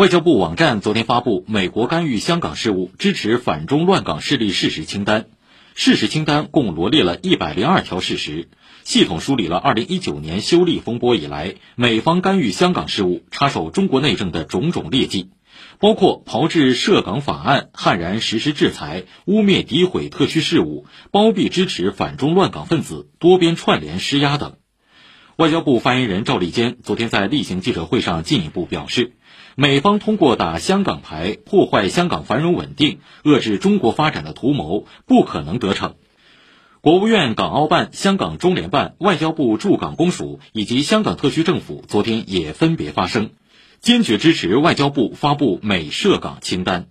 外交部网站昨天发布《美国干预香港事务、支持反中乱港势力事实清单》，事实清单共罗列了一百零二条事实，系统梳理了二零一九年修例风波以来美方干预香港事务、插手中国内政的种种劣迹，包括炮制涉港法案、悍然实施制裁、污蔑诋毁特区事务、包庇支持反中乱港分子、多边串联施压等。外交部发言人赵立坚昨天在例行记者会上进一步表示。美方通过打香港牌破坏香港繁荣稳定、遏制中国发展的图谋不可能得逞。国务院港澳办、香港中联办、外交部驻港公署以及香港特区政府昨天也分别发声，坚决支持外交部发布美涉港清单。